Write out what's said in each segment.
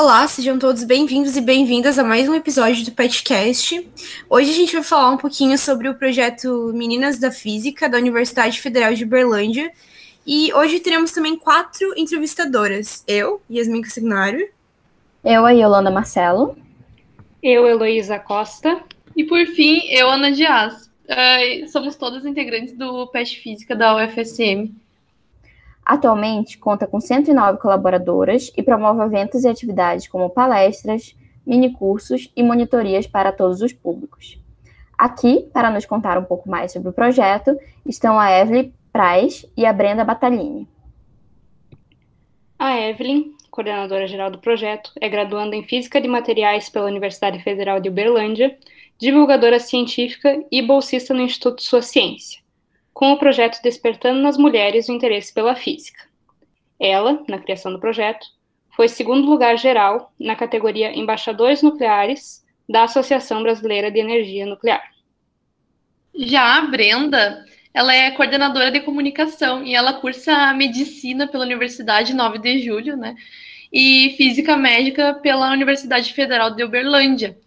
Olá, sejam todos bem-vindos e bem-vindas a mais um episódio do Petcast. Hoje a gente vai falar um pouquinho sobre o projeto Meninas da Física da Universidade Federal de Berlândia. E hoje teremos também quatro entrevistadoras. Eu, Yasmin Cassignário. Eu, a Yolanda Marcelo. Eu, Heloísa Costa. E por fim, eu, Ana Dias. Uh, somos todas integrantes do PET Física da UFSM. Atualmente, conta com 109 colaboradoras e promove eventos e atividades como palestras, minicursos e monitorias para todos os públicos. Aqui, para nos contar um pouco mais sobre o projeto, estão a Evelyn Praz e a Brenda Batalini. A Evelyn, coordenadora geral do projeto, é graduanda em Física de Materiais pela Universidade Federal de Uberlândia, divulgadora científica e bolsista no Instituto Sua Ciência com o projeto Despertando nas Mulheres o Interesse pela Física. Ela, na criação do projeto, foi segundo lugar geral na categoria Embaixadores Nucleares da Associação Brasileira de Energia Nuclear. Já a Brenda, ela é coordenadora de comunicação e ela cursa medicina pela Universidade 9 de Julho, né? E física médica pela Universidade Federal de Uberlândia.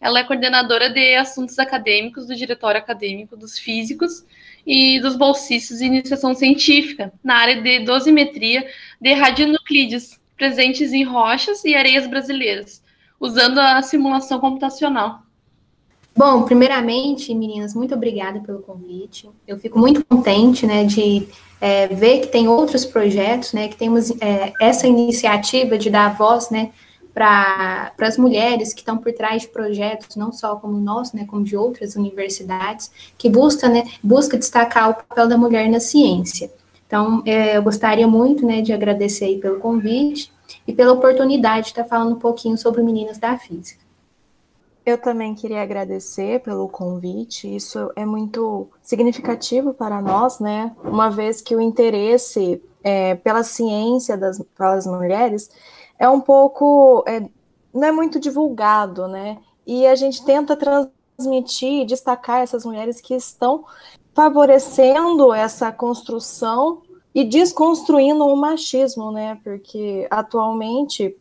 Ela é coordenadora de assuntos acadêmicos do Diretório Acadêmico dos Físicos e dos bolsistas de iniciação científica na área de dosimetria de radionuclídeos presentes em rochas e areias brasileiras, usando a simulação computacional. Bom, primeiramente, meninas, muito obrigada pelo convite. Eu fico muito contente, né, de é, ver que tem outros projetos, né, que temos é, essa iniciativa de dar voz, né, para as mulheres que estão por trás de projetos, não só como o nosso, né, como de outras universidades, que busca, né, busca destacar o papel da mulher na ciência. Então, é, eu gostaria muito, né, de agradecer aí pelo convite e pela oportunidade de estar falando um pouquinho sobre Meninas da Física. Eu também queria agradecer pelo convite, isso é muito significativo para nós, né, uma vez que o interesse é, pela ciência das, pelas mulheres é um pouco, é, não é muito divulgado, né? E a gente tenta transmitir, destacar essas mulheres que estão favorecendo essa construção e desconstruindo o machismo, né? Porque atualmente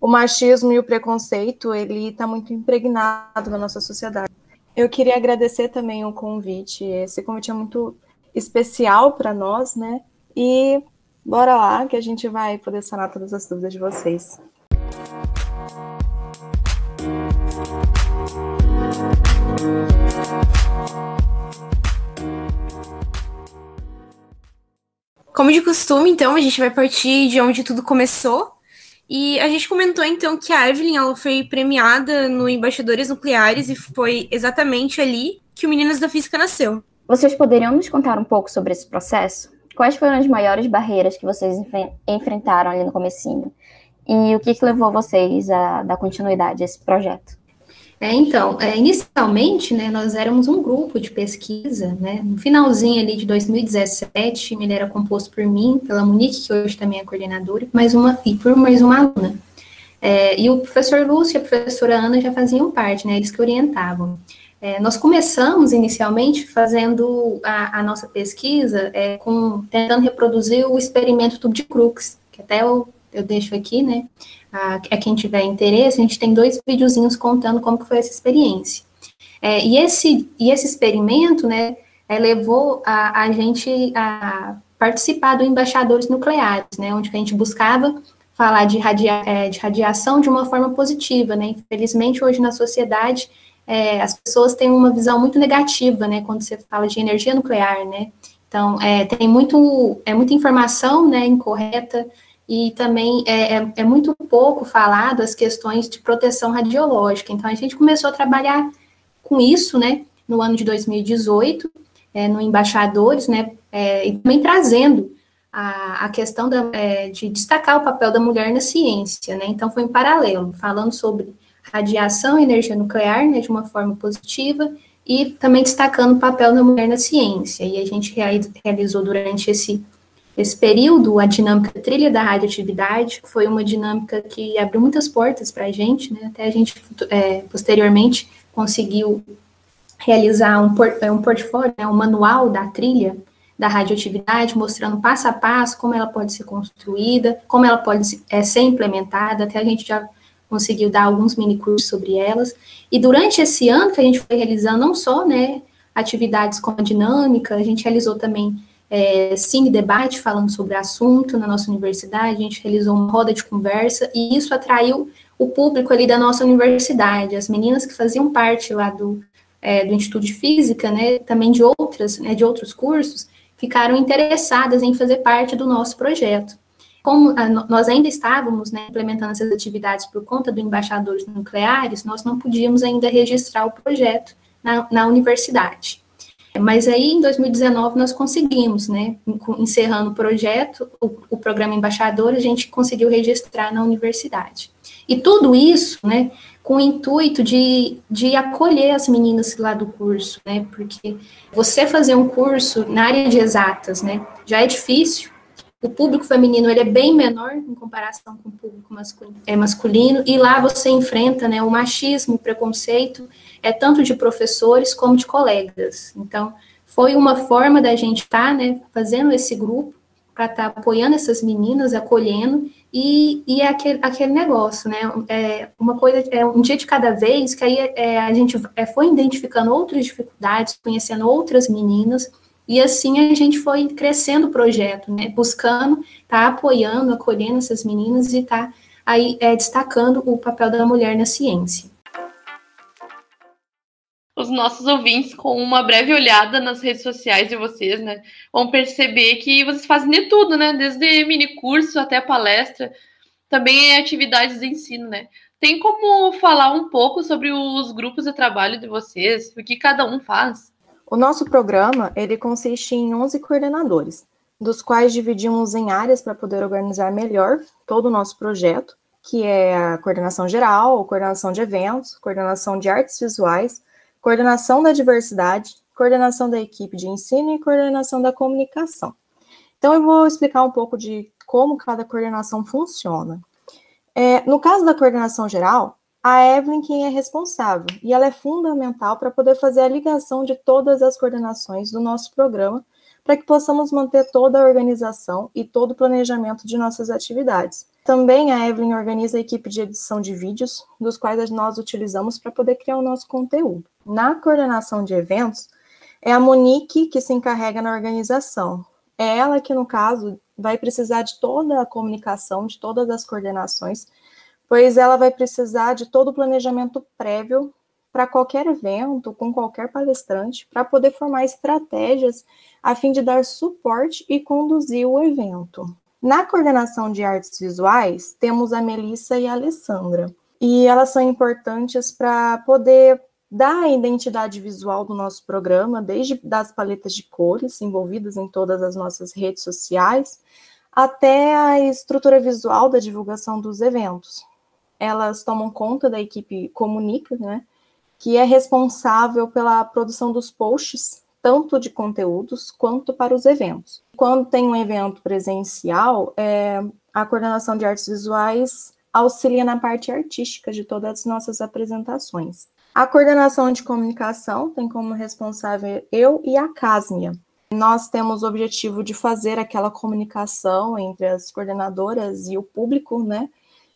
o machismo e o preconceito ele está muito impregnado na nossa sociedade. Eu queria agradecer também o convite. Esse convite é muito especial para nós, né? E Bora lá que a gente vai poder sanar todas as dúvidas de vocês. Como de costume, então, a gente vai partir de onde tudo começou. E a gente comentou, então, que a Evelyn ela foi premiada no Embaixadores Nucleares e foi exatamente ali que o Meninas da Física nasceu. Vocês poderiam nos contar um pouco sobre esse processo? Quais foram as maiores barreiras que vocês enfrentaram ali no comecinho? E o que, que levou vocês a dar continuidade a esse projeto? É, então, é, inicialmente, né, nós éramos um grupo de pesquisa, né, no finalzinho ali de 2017, ele era composto por mim, pela Monique, que hoje também é coordenadora, mais uma, e por mais uma aluna. É, e o professor Lúcio e a professora Ana já faziam parte, né, eles que orientavam. É, nós começamos inicialmente fazendo a, a nossa pesquisa é, com tentando reproduzir o experimento tubo de Crookes, que até eu, eu deixo aqui, né? A, a, quem tiver interesse, a gente tem dois videozinhos contando como que foi essa experiência. É, e, esse, e esse experimento, né, é, levou a, a gente a participar do Embaixadores Nucleares, né, onde a gente buscava falar de, radia, é, de radiação de uma forma positiva, né? Infelizmente, hoje na sociedade, é, as pessoas têm uma visão muito negativa, né, quando você fala de energia nuclear, né, então, é, tem muito, é muita informação, né, incorreta, e também é, é, é, muito pouco falado as questões de proteção radiológica, então a gente começou a trabalhar com isso, né, no ano de 2018, é, no Embaixadores, né, é, e também trazendo a, a questão da, é, de destacar o papel da mulher na ciência, né, então foi em paralelo, falando sobre radiação e energia nuclear, né, de uma forma positiva, e também destacando o papel da mulher na ciência. E a gente realizou durante esse, esse período a dinâmica trilha da radioatividade, que foi uma dinâmica que abriu muitas portas para a gente, né, até a gente é, posteriormente conseguiu realizar um, port, um portfólio, né, um manual da trilha da radioatividade, mostrando passo a passo como ela pode ser construída, como ela pode é, ser implementada, até a gente já conseguiu dar alguns mini cursos sobre elas. E durante esse ano que a gente foi realizando não só, né, atividades como a dinâmica, a gente realizou também é, cine debate falando sobre assunto na nossa universidade, a gente realizou uma roda de conversa e isso atraiu o público ali da nossa universidade, as meninas que faziam parte lá do, é, do Instituto de Física, né, também de outras, né, de outros cursos, ficaram interessadas em fazer parte do nosso projeto. Como a, nós ainda estávamos né, implementando essas atividades por conta do embaixadores nucleares, nós não podíamos ainda registrar o projeto na, na universidade. Mas aí, em 2019, nós conseguimos, né? Encerrando o projeto, o, o, programa Embaixador, a gente conseguiu registrar na universidade. E tudo isso, né, com o intuito de, de acolher as meninas lá do curso, né? Porque você fazer um curso na área de exatas, né, já é difícil, o público feminino ele é bem menor em comparação com o público masculino, é masculino e lá você enfrenta né, o machismo, o preconceito, é tanto de professores como de colegas. Então, foi uma forma da gente estar tá, né, fazendo esse grupo para estar tá apoiando essas meninas, acolhendo, e, e é aquele, aquele negócio, né? É uma coisa, é um dia de cada vez, que aí é, a gente é, foi identificando outras dificuldades, conhecendo outras meninas, e assim a gente foi crescendo o projeto, né? Buscando, tá apoiando, acolhendo essas meninas e tá aí é, destacando o papel da mulher na ciência. Os nossos ouvintes, com uma breve olhada nas redes sociais de vocês, né, vão perceber que vocês fazem de tudo, né? Desde mini curso até palestra, também atividades de ensino, né? Tem como falar um pouco sobre os grupos de trabalho de vocês, o que cada um faz? O nosso programa, ele consiste em 11 coordenadores, dos quais dividimos em áreas para poder organizar melhor todo o nosso projeto, que é a coordenação geral, coordenação de eventos, coordenação de artes visuais, coordenação da diversidade, coordenação da equipe de ensino e coordenação da comunicação. Então, eu vou explicar um pouco de como cada coordenação funciona. É, no caso da coordenação geral, a Evelyn quem é responsável, e ela é fundamental para poder fazer a ligação de todas as coordenações do nosso programa, para que possamos manter toda a organização e todo o planejamento de nossas atividades. Também a Evelyn organiza a equipe de edição de vídeos, dos quais nós utilizamos para poder criar o nosso conteúdo. Na coordenação de eventos, é a Monique que se encarrega na organização. É ela que, no caso, vai precisar de toda a comunicação, de todas as coordenações, pois ela vai precisar de todo o planejamento prévio para qualquer evento, com qualquer palestrante, para poder formar estratégias a fim de dar suporte e conduzir o evento. Na coordenação de artes visuais, temos a Melissa e a Alessandra, e elas são importantes para poder dar a identidade visual do nosso programa, desde das paletas de cores envolvidas em todas as nossas redes sociais, até a estrutura visual da divulgação dos eventos elas tomam conta da equipe Comunica, né, que é responsável pela produção dos posts, tanto de conteúdos quanto para os eventos. Quando tem um evento presencial, é, a coordenação de artes visuais auxilia na parte artística de todas as nossas apresentações. A coordenação de comunicação tem como responsável eu e a Casmia. Nós temos o objetivo de fazer aquela comunicação entre as coordenadoras e o público, né,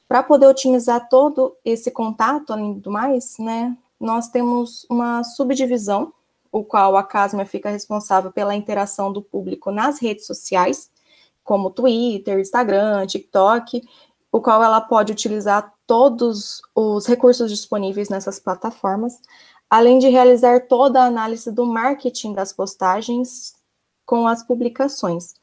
para poder otimizar todo esse contato, além do mais, né, nós temos uma subdivisão, o qual a Casma fica responsável pela interação do público nas redes sociais, como Twitter, Instagram, TikTok, o qual ela pode utilizar todos os recursos disponíveis nessas plataformas, além de realizar toda a análise do marketing das postagens com as publicações.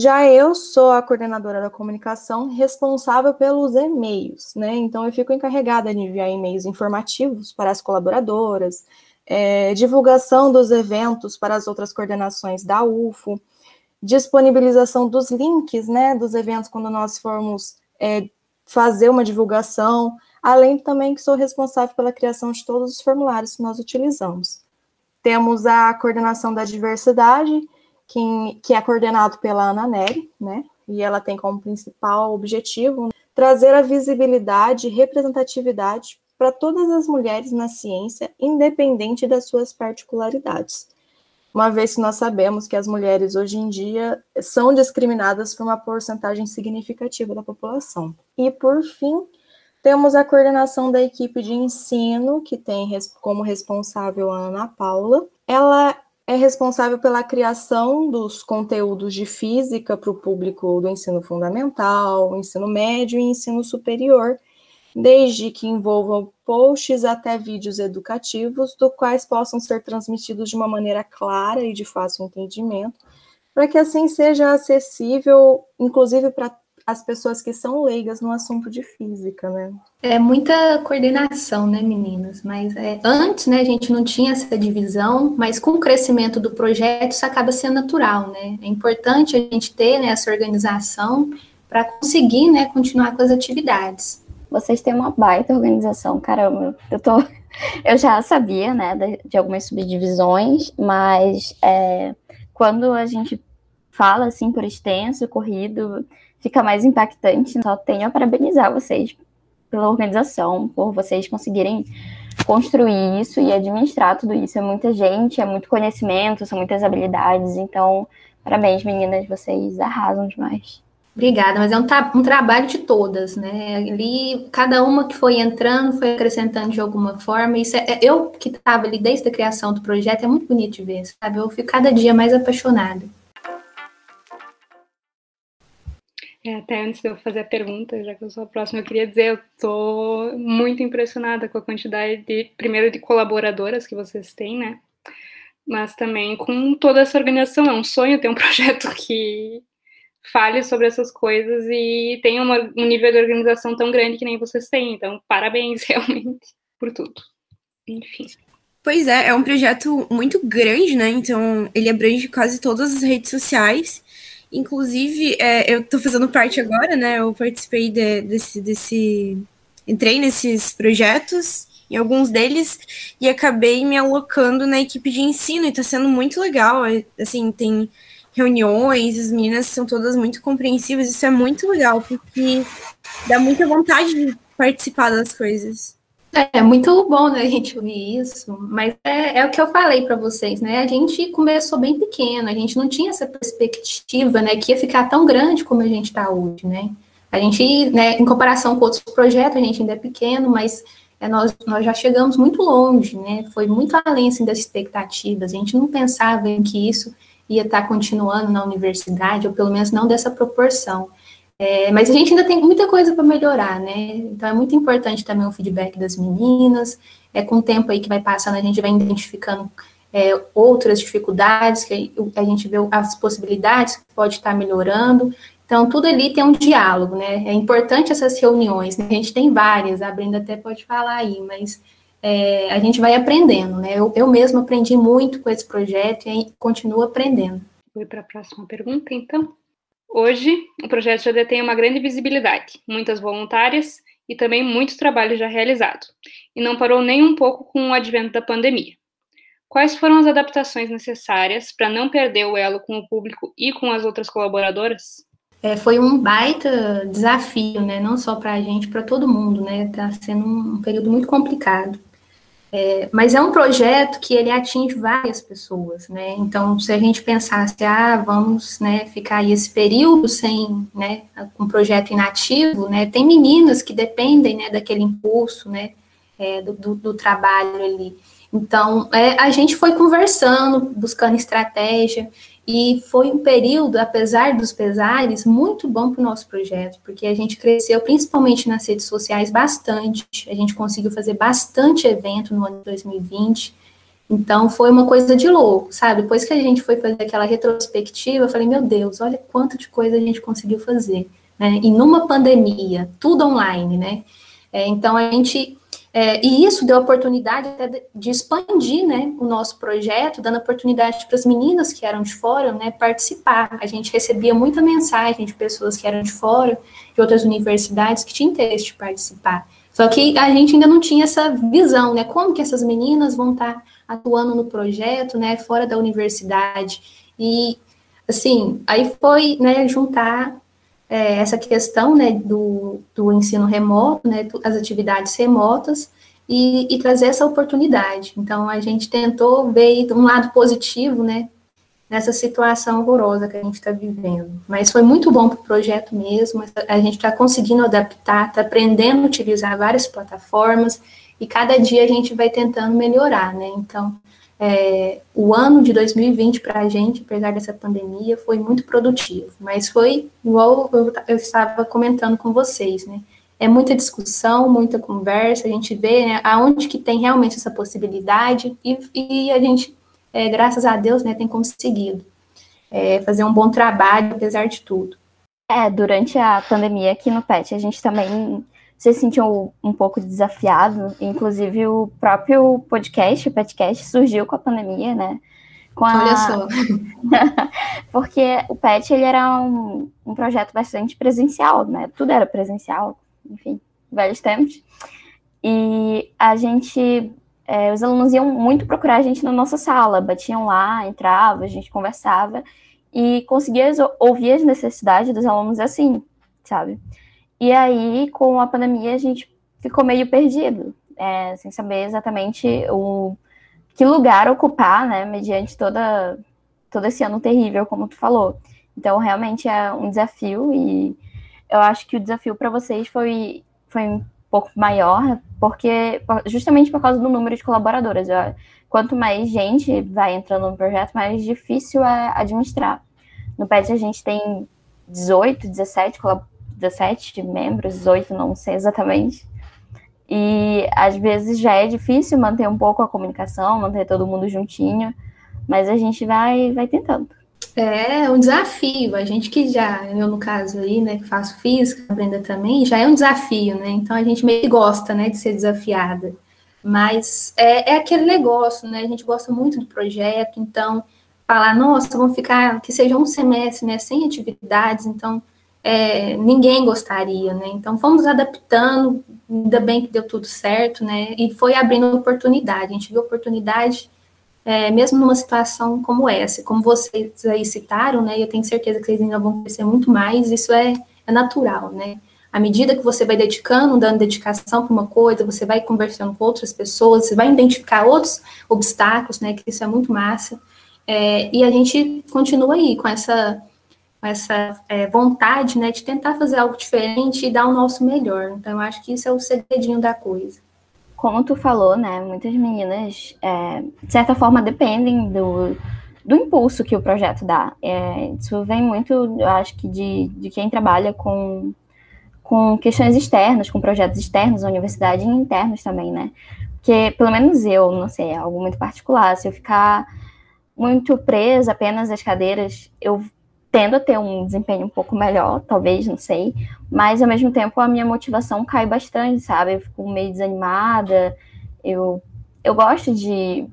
Já eu sou a coordenadora da comunicação responsável pelos e-mails, né? Então eu fico encarregada de enviar e-mails informativos para as colaboradoras, é, divulgação dos eventos para as outras coordenações da UFO, disponibilização dos links, né, dos eventos quando nós formos é, fazer uma divulgação, além também que sou responsável pela criação de todos os formulários que nós utilizamos. Temos a coordenação da diversidade, que, que é coordenado pela Ana Nery, né? E ela tem como principal objetivo trazer a visibilidade e representatividade para todas as mulheres na ciência, independente das suas particularidades. Uma vez que nós sabemos que as mulheres hoje em dia são discriminadas por uma porcentagem significativa da população. E por fim, Temos a coordenação da equipe de ensino, que tem como responsável a Ana Paula. Ela é responsável pela criação dos conteúdos de física para o público do ensino fundamental, ensino médio e ensino superior, desde que envolvam posts até vídeos educativos, do quais possam ser transmitidos de uma maneira clara e de fácil entendimento, para que assim seja acessível, inclusive para as pessoas que são leigas no assunto de física, né? É muita coordenação, né, meninas? Mas é, antes, né, a gente não tinha essa divisão, mas com o crescimento do projeto isso acaba sendo natural, né? É importante a gente ter né, essa organização para conseguir, né, continuar com as atividades. Vocês têm uma baita organização, caramba. Eu tô, eu já sabia, né, de, de algumas subdivisões, mas é, quando a gente fala assim por extenso, corrido, fica mais impactante. Só tenho a parabenizar vocês pela organização, por vocês conseguirem construir isso e administrar tudo isso. É muita gente, é muito conhecimento, são muitas habilidades. Então, parabéns, meninas, vocês arrasam demais. Obrigada, mas é um, um, trabalho de todas, né? Ali, cada uma que foi entrando, foi acrescentando de alguma forma. Isso é, eu que estava ali desde a criação do projeto, é muito bonito de ver, sabe? Eu fico cada dia mais apaixonada. É, até antes de eu fazer a pergunta, já que eu sou a próxima, eu queria dizer, eu estou muito impressionada com a quantidade de, primeiro, de colaboradoras que vocês têm, né? Mas também com toda essa organização. É um sonho ter um projeto que fale sobre essas coisas e tenha uma, um nível de organização tão grande que nem vocês têm. Então, parabéns realmente por tudo. Enfim. Pois é, é um projeto muito grande, né? Então, ele abrange quase todas as redes sociais. Inclusive, é, eu estou fazendo parte agora, né? Eu participei de, desse, desse. Entrei nesses projetos, em alguns deles, e acabei me alocando na equipe de ensino, e está sendo muito legal. É, assim, tem reuniões, as meninas são todas muito compreensivas, isso é muito legal, porque dá muita vontade de participar das coisas. É muito bom, né, a gente ouvir isso, mas é, é o que eu falei para vocês, né? A gente começou bem pequeno, a gente não tinha essa perspectiva, né, que ia ficar tão grande como a gente está hoje, né? A gente, né, em comparação com outros projetos, a gente ainda é pequeno, mas é, nós, nós já chegamos muito longe, né? Foi muito além assim, das expectativas. A gente não pensava em que isso ia estar tá continuando na universidade, ou pelo menos não dessa proporção. É, mas a gente ainda tem muita coisa para melhorar, né? Então é muito importante também o feedback das meninas. É com o tempo aí que vai passando, a gente vai identificando é, outras dificuldades, que a gente vê as possibilidades que pode estar melhorando. Então, tudo ali tem um diálogo, né? É importante essas reuniões, né? A gente tem várias, a Brenda até pode falar aí, mas é, a gente vai aprendendo, né? Eu, eu mesma aprendi muito com esse projeto e continuo aprendendo. Vou para a próxima pergunta, então. Hoje, o projeto já detém uma grande visibilidade, muitas voluntárias e também muito trabalho já realizado, e não parou nem um pouco com o advento da pandemia. Quais foram as adaptações necessárias para não perder o elo com o público e com as outras colaboradoras? É, foi um baita desafio, né? Não só para a gente, para todo mundo, né? Está sendo um período muito complicado. É, mas é um projeto que ele atinge várias pessoas, né? Então, se a gente pensasse, ah, vamos, né, ficar aí esse período sem, né, um projeto inativo, né? Tem meninas que dependem, né, daquele impulso, né, é, do, do, do, trabalho ali. Então, é, a gente foi conversando, buscando estratégia, e foi um período, apesar dos pesares, muito bom para o nosso projeto, porque a gente cresceu principalmente nas redes sociais bastante, a gente conseguiu fazer bastante evento no ano de 2020. Então foi uma coisa de louco, sabe? Depois que a gente foi fazer aquela retrospectiva, eu falei, meu Deus, olha quanto de coisa a gente conseguiu fazer, né? E numa pandemia, tudo online, né? É, então a gente é, e isso deu oportunidade até de expandir né, o nosso projeto, dando oportunidade para as meninas que eram de fora né, participar. A gente recebia muita mensagem de pessoas que eram de fora, de outras universidades, que tinham interesse de participar. Só que a gente ainda não tinha essa visão, né? Como que essas meninas vão estar atuando no projeto, né, fora da universidade. E, assim, aí foi, né, juntar é, essa questão né, do, do ensino remoto, né, as atividades remotas, e, e, trazer essa oportunidade. Então, a gente tentou ver um lado positivo, né, nessa situação horrorosa que a gente está vivendo. Mas foi muito bom para o projeto mesmo, a gente está conseguindo adaptar, está aprendendo a utilizar várias plataformas, e cada dia a gente vai tentando melhorar, né? Então, é, o ano de 2020 para a gente, apesar dessa pandemia, foi muito produtivo, mas foi igual eu, eu, estava comentando com vocês, né? É muita discussão, muita conversa, a gente vê né, aonde que tem realmente essa possibilidade e, e a gente, é, graças a Deus, né, tem conseguido é, fazer um bom trabalho, apesar de tudo. É, durante a pandemia aqui no PET, a gente também se sentiu um pouco desafiado. Inclusive, o próprio podcast, o podcast, surgiu com a pandemia, né? Com a... Olha só. Porque o PET ele era um, um projeto bastante presencial, né? Tudo era presencial, enfim, velhos tempos. E a gente, é, os alunos iam muito procurar a gente na nossa sala, batiam lá, entrava, a gente conversava e conseguia ouvir as necessidades dos alunos assim, sabe? E aí, com a pandemia, a gente ficou meio perdido, é, sem saber exatamente o que lugar ocupar, né, mediante toda, todo esse ano terrível, como tu falou. Então, realmente é um desafio e eu acho que o desafio para vocês foi, foi um pouco maior, porque justamente por causa do número de colaboradoras. Eu, quanto mais gente vai entrando no projeto, mais difícil é administrar. No PET a gente tem 18, 17 colaboradores 17 membros, 18, não sei exatamente. E às vezes já é difícil manter um pouco a comunicação, manter todo mundo juntinho, mas a gente vai, vai tentando. É, é um desafio. A gente que já, eu no caso aí, né, que faço física, Brenda também, já é um desafio, né? Então a gente meio que gosta, né, de ser desafiada. Mas é, é aquele negócio, né? A gente gosta muito do projeto, então falar, nossa, vamos ficar, que seja um semestre, né, sem atividades, então é, ninguém gostaria, né? Então fomos adaptando, ainda bem que deu tudo certo, né? E foi abrindo oportunidade. A gente viu oportunidade é, mesmo numa situação como essa, como vocês aí citaram, né? E eu tenho certeza que vocês ainda vão crescer muito mais. Isso é, é natural, né? À medida que você vai dedicando, dando dedicação para uma coisa, você vai conversando com outras pessoas, você vai identificar outros obstáculos, né? Que isso é muito massa. É, e a gente continua aí com essa essa é, vontade né, de tentar fazer algo diferente e dar o nosso melhor. Então, eu acho que isso é o segredinho da coisa. Como tu falou, né, muitas meninas, é, de certa forma, dependem do, do impulso que o projeto dá. É, isso vem muito, eu acho que, de, de quem trabalha com, com questões externas, com projetos externos da universidade e internos também, né? Porque, pelo menos eu, não sei, é algo muito particular. Se eu ficar muito presa apenas às cadeiras, eu tendo a ter um desempenho um pouco melhor, talvez, não sei, mas ao mesmo tempo a minha motivação cai bastante, sabe? Eu fico meio desanimada, eu, eu gosto de,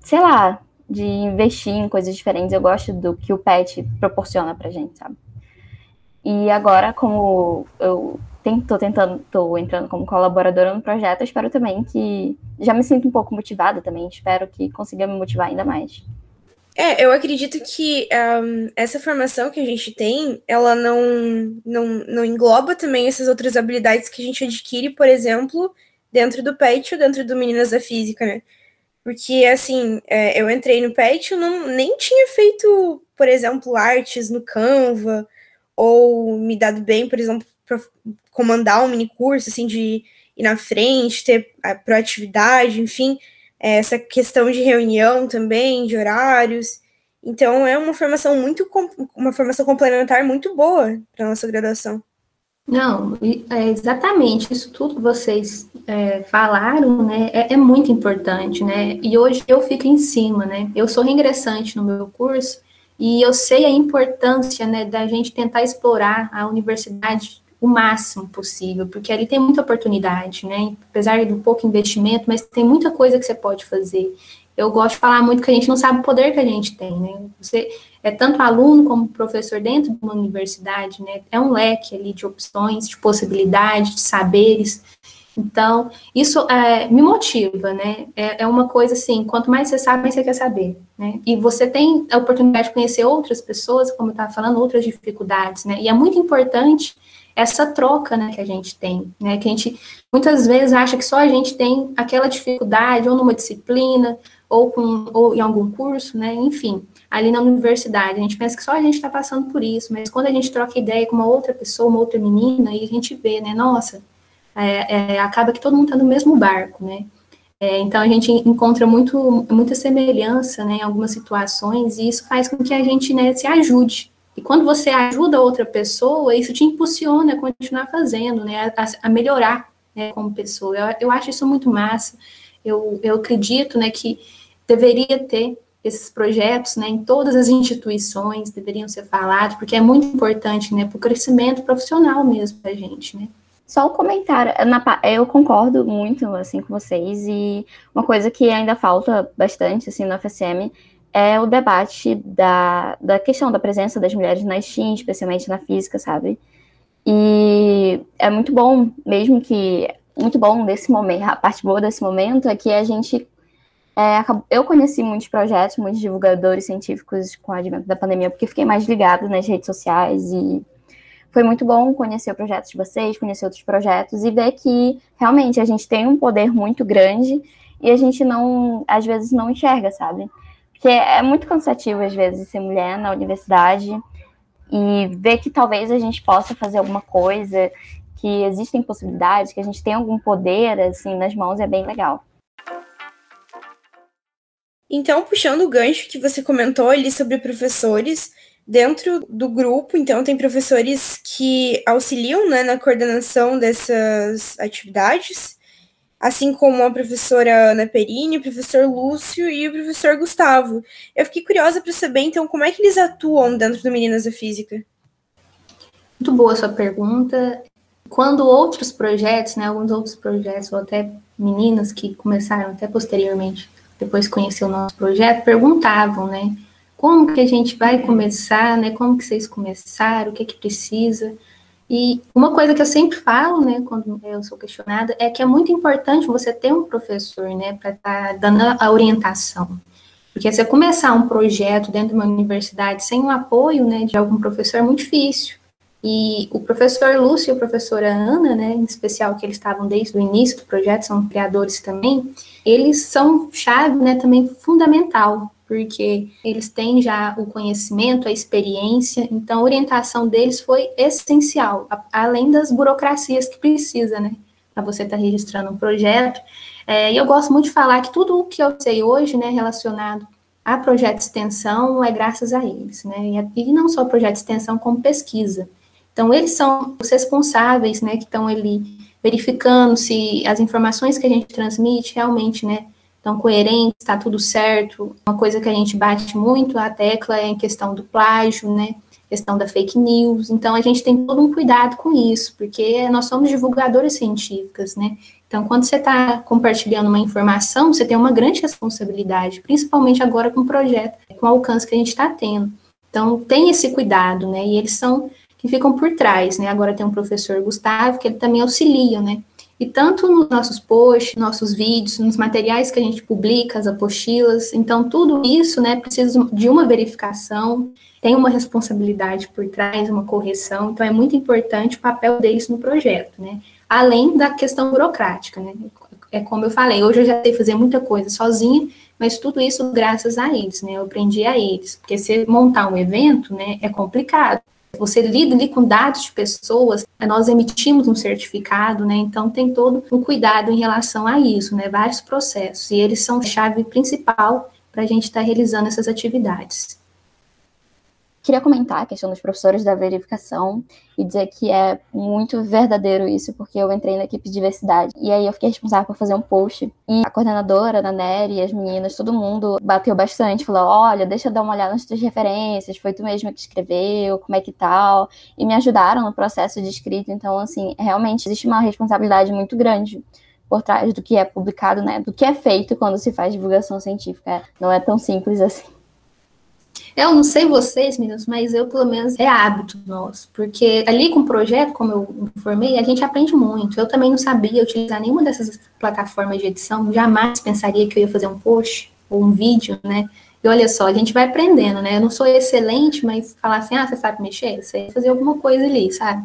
sei lá, de investir em coisas diferentes, eu gosto do que o PET proporciona pra gente, sabe? E agora, como eu estou tentando, estou entrando como colaboradora no projeto, espero também que já me sinto um pouco motivada também, espero que consiga me motivar ainda mais. É, eu acredito que um, essa formação que a gente tem, ela não, não, não engloba também essas outras habilidades que a gente adquire, por exemplo, dentro do PET ou dentro do Meninas da Física, né? Porque, assim, é, eu entrei no PET, eu não, nem tinha feito, por exemplo, artes no Canva, ou me dado bem, por exemplo, para comandar um mini curso, assim, de ir na frente, ter a proatividade, enfim essa questão de reunião também, de horários. Então é uma formação muito uma formação complementar muito boa para nossa graduação. Não, é exatamente isso tudo que vocês é, falaram, né? É, é, muito importante, né? E hoje eu fico em cima, né? Eu sou reingressante no meu curso e eu sei a importância, né, da gente tentar explorar a universidade o máximo possível, porque ali tem muita oportunidade, né? Apesar um pouco investimento, mas tem muita coisa que você pode fazer. Eu gosto de falar muito que a gente não sabe o poder que a gente tem, né? Você é tanto aluno como professor dentro de uma universidade, né? É um leque ali de opções, de possibilidades, de saberes. Então, isso é, me motiva, né? É, é, uma coisa assim, quanto mais você sabe, mais você quer saber, né? E você tem a oportunidade de conhecer outras pessoas, como eu estava falando, outras dificuldades, né? E é muito importante essa troca, né, que a gente tem, né, que a gente muitas vezes acha que só a gente tem aquela dificuldade, ou numa disciplina, ou, com, ou em algum curso, né, enfim, ali na universidade, a gente pensa que só a gente está passando por isso, mas quando a gente troca ideia com uma outra pessoa, uma outra menina, e a gente vê, né, nossa, é, é, acaba que todo mundo está no mesmo barco, né, é, então a gente encontra muito, muita semelhança, né, em algumas situações, e isso faz com que a gente, né, se ajude, e quando você ajuda outra pessoa, isso te impulsiona a continuar fazendo, né, a, a melhorar né, como pessoa. Eu, eu acho isso muito massa. Eu, eu acredito né, que deveria ter esses projetos né, em todas as instituições, deveriam ser falados, porque é muito importante né, para o crescimento profissional mesmo da gente. Né. Só um comentário, eu concordo muito assim com vocês e uma coisa que ainda falta bastante assim no FSM é o debate da, da questão da presença das mulheres na STEAM, especialmente na física, sabe? E é muito bom, mesmo que muito bom desse momento, a parte boa desse momento é que a gente é, eu conheci muitos projetos, muitos divulgadores científicos com o advento da pandemia, porque fiquei mais ligada nas redes sociais e foi muito bom conhecer o projeto de vocês, conhecer outros projetos e ver que realmente a gente tem um poder muito grande e a gente não, às vezes, não enxerga, sabe? Porque é muito cansativo, às vezes, ser mulher na universidade e ver que talvez a gente possa fazer alguma coisa, que existem possibilidades, que a gente tem algum poder, assim, nas mãos, é bem legal. Então, puxando o gancho que você comentou ali sobre professores, dentro do grupo, então, tem professores que auxiliam né, na coordenação dessas atividades, assim como a professora Ana Perini, o professor Lúcio e o professor Gustavo. Eu fiquei curiosa para saber, então, como é que eles atuam dentro do Meninas da Física? Muito boa sua pergunta. Quando outros projetos, né, alguns outros projetos, ou até meninas que começaram até posteriormente, depois de conhecer o nosso projeto, perguntavam, né, como que a gente vai começar, né, como que vocês começaram, o que é que precisa. E uma coisa que eu sempre falo, né, quando eu sou questionada, é que é muito importante você ter um professor, né, para estar tá dando a orientação. Porque você começar um projeto dentro de uma universidade sem o apoio, né, de algum professor é muito difícil. E o professor Lúcio e a professora Ana, né, em especial que eles estavam desde o início do projeto, são criadores também, eles são chave, né, também fundamental porque eles têm já o conhecimento, a experiência, então a orientação deles foi essencial, além das burocracias que precisa, né, para você estar tá registrando um projeto. É, e eu gosto muito de falar que tudo o que eu sei hoje, né, relacionado a projeto de extensão, é graças a eles, né, e não só projeto de extensão, como pesquisa. Então, eles são os responsáveis, né, que estão ali verificando se as informações que a gente transmite realmente, né, então, coerente, está tudo certo. Uma coisa que a gente bate muito a tecla é em questão do plágio, né? Questão da fake news. Então, a gente tem todo um cuidado com isso, porque nós somos divulgadoras científicas, né? Então, quando você está compartilhando uma informação, você tem uma grande responsabilidade, principalmente agora com o projeto, com o alcance que a gente está tendo. Então, tem esse cuidado, né? E eles são que ficam por trás, né? Agora tem um professor Gustavo, que ele também auxilia, né? E tanto nos nossos posts, nossos vídeos, nos materiais que a gente publica, as apostilas, então tudo isso, né, precisa de uma verificação, tem uma responsabilidade por trás, uma correção, então é muito importante o papel deles no projeto, né? Além da questão burocrática, né? É como eu falei, hoje eu já sei fazer muita coisa sozinha, mas tudo isso graças a eles, né? Eu aprendi a eles, porque se montar um evento, né, é complicado. Você lida ali com dados de pessoas, nós emitimos um certificado, né? Então tem todo um cuidado em relação a isso, né? Vários processos, e eles são chave principal para a gente estar tá realizando essas atividades. Queria comentar a questão dos professores da verificação e dizer que é muito verdadeiro isso, porque eu entrei na equipe de diversidade e aí eu fiquei responsável por fazer um post. E a coordenadora, a Nery, as meninas, todo mundo bateu bastante, falou: olha, deixa eu dar uma olhada nas tuas referências, foi tu mesma que escreveu, como é que tal. E me ajudaram no processo de escrita. Então, assim, realmente existe uma responsabilidade muito grande por trás do que é publicado, né? Do que é feito quando se faz divulgação científica. Não é tão simples assim. Eu não sei vocês, meninos, mas eu, pelo menos, é hábito nosso. Porque ali com o projeto, como eu informei, a gente aprende muito. Eu também não sabia utilizar nenhuma dessas plataformas de edição, jamais pensaria que eu ia fazer um post ou um vídeo, né? E olha só, a gente vai aprendendo, né? Eu não sou excelente, mas falar assim, ah, você sabe mexer? Você fazer alguma coisa ali, sabe?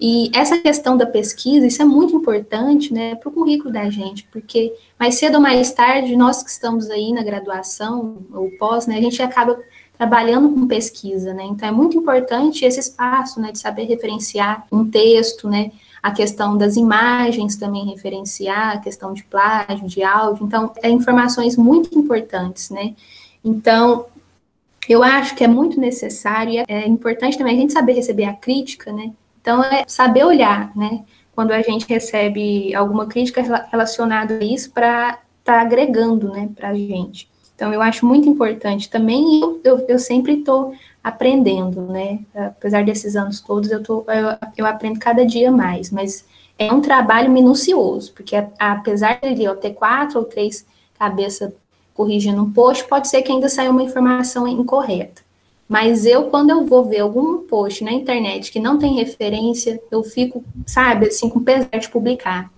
E essa questão da pesquisa, isso é muito importante, né, para o currículo da gente, porque mais cedo ou mais tarde, nós que estamos aí na graduação ou pós, né, a gente acaba trabalhando com pesquisa, né, então é muito importante esse espaço, né, de saber referenciar um texto, né, a questão das imagens também referenciar, a questão de plágio, de áudio, então, é informações muito importantes, né, então, eu acho que é muito necessário e é importante também a gente saber receber a crítica, né, então, é saber olhar, né? Quando a gente recebe alguma crítica relacionada a isso para estar tá agregando, né, para a gente. Então, eu acho muito importante também, eu, eu, eu sempre estou aprendendo, né? Apesar desses anos todos, eu, tô, eu, eu aprendo cada dia mais, mas é um trabalho minucioso, porque apesar de eu ter quatro ou três cabeças corrigindo um post, pode ser que ainda saia uma informação incorreta. Mas eu, quando eu vou ver algum post na internet que não tem referência, eu fico, sabe, assim, com pesar de publicar.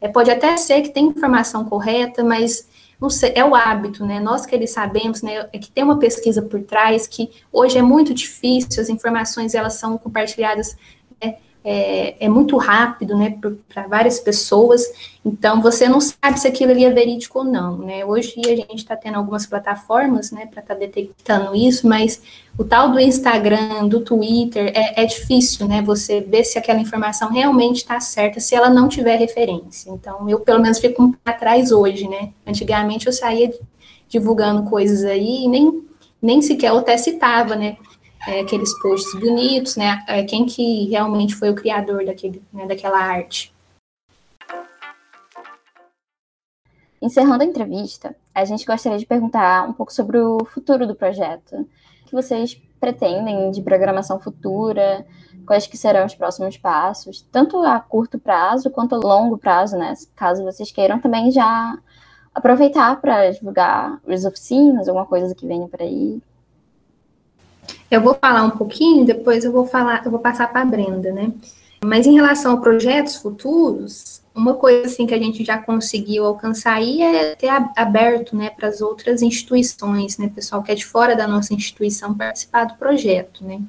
É, pode até ser que tem informação correta, mas não sei, é o hábito, né? Nós que eles sabemos, né, é que tem uma pesquisa por trás que hoje é muito difícil, as informações elas são compartilhadas né, é, é muito rápido, né, para várias pessoas, então você não sabe se aquilo ali é verídico ou não, né, hoje a gente está tendo algumas plataformas, né, para estar tá detectando isso, mas o tal do Instagram, do Twitter, é, é difícil, né, você ver se aquela informação realmente está certa, se ela não tiver referência, então eu pelo menos fico atrás hoje, né, antigamente eu saía divulgando coisas aí e nem, nem sequer eu até citava, né, é, aqueles posts bonitos, né? É, quem que realmente foi o criador daquele, né, daquela arte. Encerrando a entrevista, a gente gostaria de perguntar um pouco sobre o futuro do projeto. O que vocês pretendem de programação futura? Quais que serão os próximos passos? Tanto a curto prazo quanto a longo prazo, né? Caso vocês queiram também já aproveitar para divulgar as oficinas, alguma coisa que venha por aí. Eu vou falar um pouquinho, depois eu vou falar, eu vou passar para a Brenda, né? Mas em relação a projetos futuros, uma coisa assim que a gente já conseguiu alcançar aí é ter aberto, né, para as outras instituições, né, pessoal que é de fora da nossa instituição participar do projeto, né?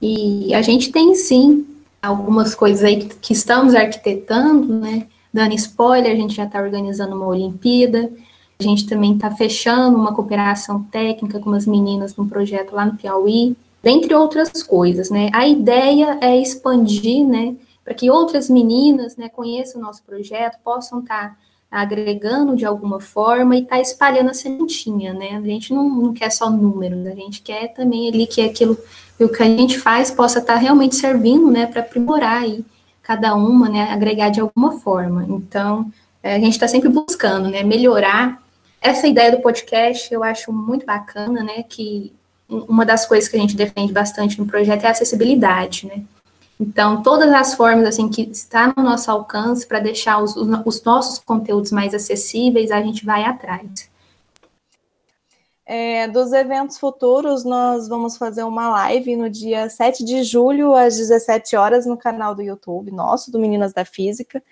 E a gente tem sim algumas coisas aí que, que estamos arquitetando, né? Dando spoiler, a gente já está organizando uma Olimpíada, a gente também está fechando uma cooperação técnica com as meninas num projeto lá no Piauí, dentre outras coisas, né? A ideia é expandir, né, para que outras meninas, né, conheçam o nosso projeto, possam estar tá agregando de alguma forma e tá espalhando a sementinha, né? A gente não, não quer só números, a gente quer também ali que aquilo que o que a gente faz possa estar tá realmente servindo, né, para aprimorar aí cada uma, né, agregar de alguma forma. Então, é, a gente está sempre buscando, né, melhorar essa ideia do podcast eu acho muito bacana, né? Que uma das coisas que a gente defende bastante no projeto é a acessibilidade, né? Então, todas as formas assim que está no nosso alcance para deixar os, os, nossos conteúdos mais acessíveis, a gente vai atrás. É, dos eventos futuros, nós vamos fazer uma live no dia 7 de julho, às 17 horas, no canal do YouTube nosso, do Meninas da Física,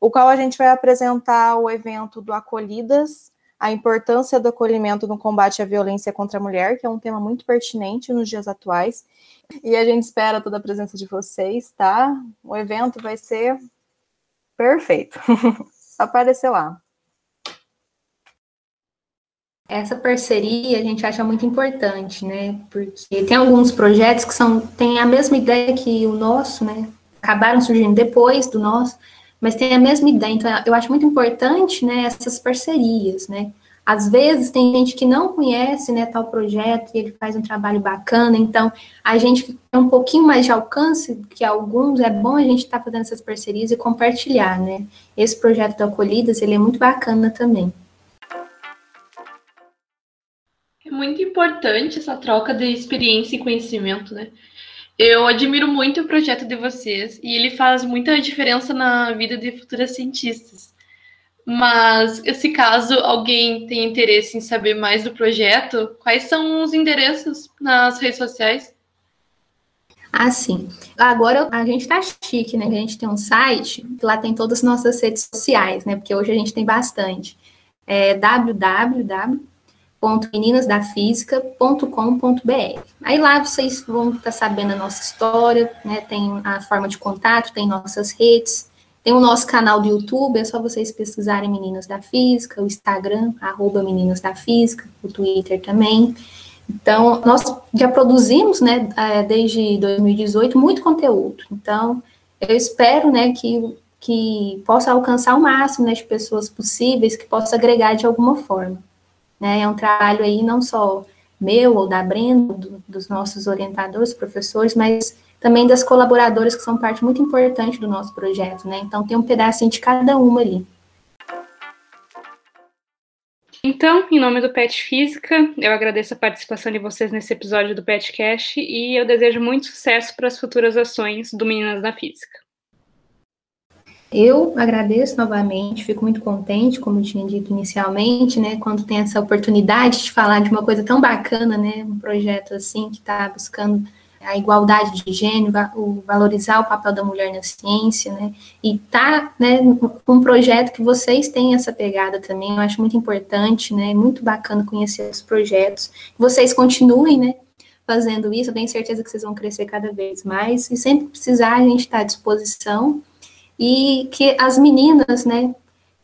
o qual a gente vai apresentar o evento do Acolhidas, a importância do acolhimento no combate à violência contra a mulher, que é um tema muito pertinente nos dias atuais. E a gente espera toda a presença de vocês, tá? O evento vai ser perfeito. Só aparecer lá. Essa parceria a gente acha muito importante, né? Porque tem alguns projetos que são têm a mesma ideia que o nosso, né? Acabaram surgindo depois do nosso, mas tem a mesma ideia. Então, eu acho muito importante, né, essas parcerias, né? Às vezes tem gente que não conhece, né, tal projeto e ele faz um trabalho bacana, então a gente que tem um pouquinho mais de alcance que alguns, é bom a gente estar tá fazendo essas parcerias e compartilhar, né? Esse projeto do Acolhidas, ele é muito bacana também. É muito importante essa troca de experiência e conhecimento, né? Eu admiro muito o projeto de vocês e ele faz muita diferença na vida de futuras cientistas. Mas, se caso alguém tem interesse em saber mais do projeto, quais são os endereços nas redes sociais? Ah, sim. Agora a gente tá chique, né? A gente tem um site, lá tem todas as nossas redes sociais, né? Porque hoje a gente tem bastante. É www www.meninasdafísica.com.br. Aí lá vocês vão estar sabendo a nossa história, né? Tem a forma de contato, tem nossas redes, tem o nosso canal do YouTube, é só vocês pesquisarem Meninas da Física, o Instagram, arroba Meninas da Física, o Twitter também. Então, nós já produzimos, né, é, desde 2018, muito conteúdo. Então, eu espero, né, que, que possa alcançar o máximo né, de pessoas possíveis, que possa agregar de alguma forma. Né? É um trabalho aí não só meu ou da Brenda, do, dos nossos orientadores, professores, mas também das colaboradoras que são parte muito importante do nosso projeto, né? Então tem um pedacinho de cada uma ali. Então, em nome do PET Física, eu agradeço a participação de vocês nesse episódio do PetCast e eu desejo muito sucesso para as futuras ações do Meninas da Física. Eu agradeço novamente, fico muito contente, como eu tinha dito inicialmente, né, quando tem essa oportunidade de falar de uma coisa tão bacana, né, um projeto assim que está buscando a igualdade de gênero, o valorizar o papel da mulher na ciência, né, e tá, né, um projeto que vocês têm essa pegada também, eu acho muito importante, né, muito bacana conhecer os projetos, vocês continuem, né, fazendo isso, eu tenho certeza que vocês vão crescer cada vez mais, e sempre precisar, a gente está à disposição, e que as meninas, né,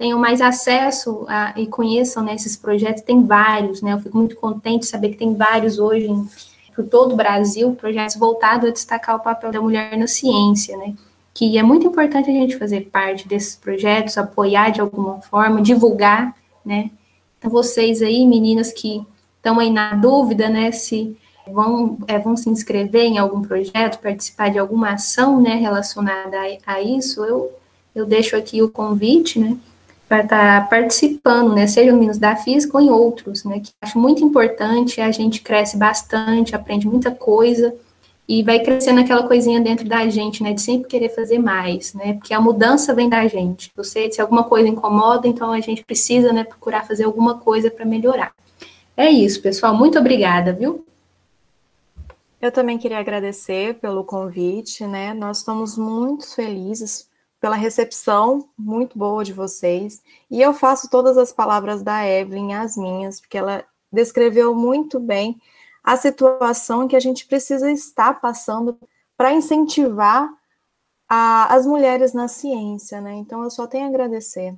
tenham mais acesso a, e conheçam né, esses projetos. Tem vários, né? Eu fico muito contente de saber que tem vários hoje em, por todo o Brasil, projetos voltados a destacar o papel da mulher na ciência, né? Que é muito importante a gente fazer parte desses projetos, apoiar de alguma forma, divulgar, né? Então, vocês aí, meninas que estão aí na dúvida, né, se vão, é, vão se inscrever em algum projeto, participar de alguma ação né, relacionada a, a isso, eu, eu deixo aqui o convite, né, para estar tá participando, né, seja no Minas da Física ou em outros, né, que acho muito importante, a gente cresce bastante, aprende muita coisa, e vai crescendo aquela coisinha dentro da gente, né, de sempre querer fazer mais, né, porque a mudança vem da gente. Você, se alguma coisa incomoda, então a gente precisa, né, procurar fazer alguma coisa para melhorar. É isso, pessoal. Muito obrigada, viu? Eu também queria agradecer pelo convite, né? Nós estamos muito felizes pela recepção muito boa de vocês. E eu faço todas as palavras da Evelyn as minhas, porque ela descreveu muito bem a situação que a gente precisa estar passando para incentivar a, as mulheres na ciência, né? Então eu só tenho a agradecer.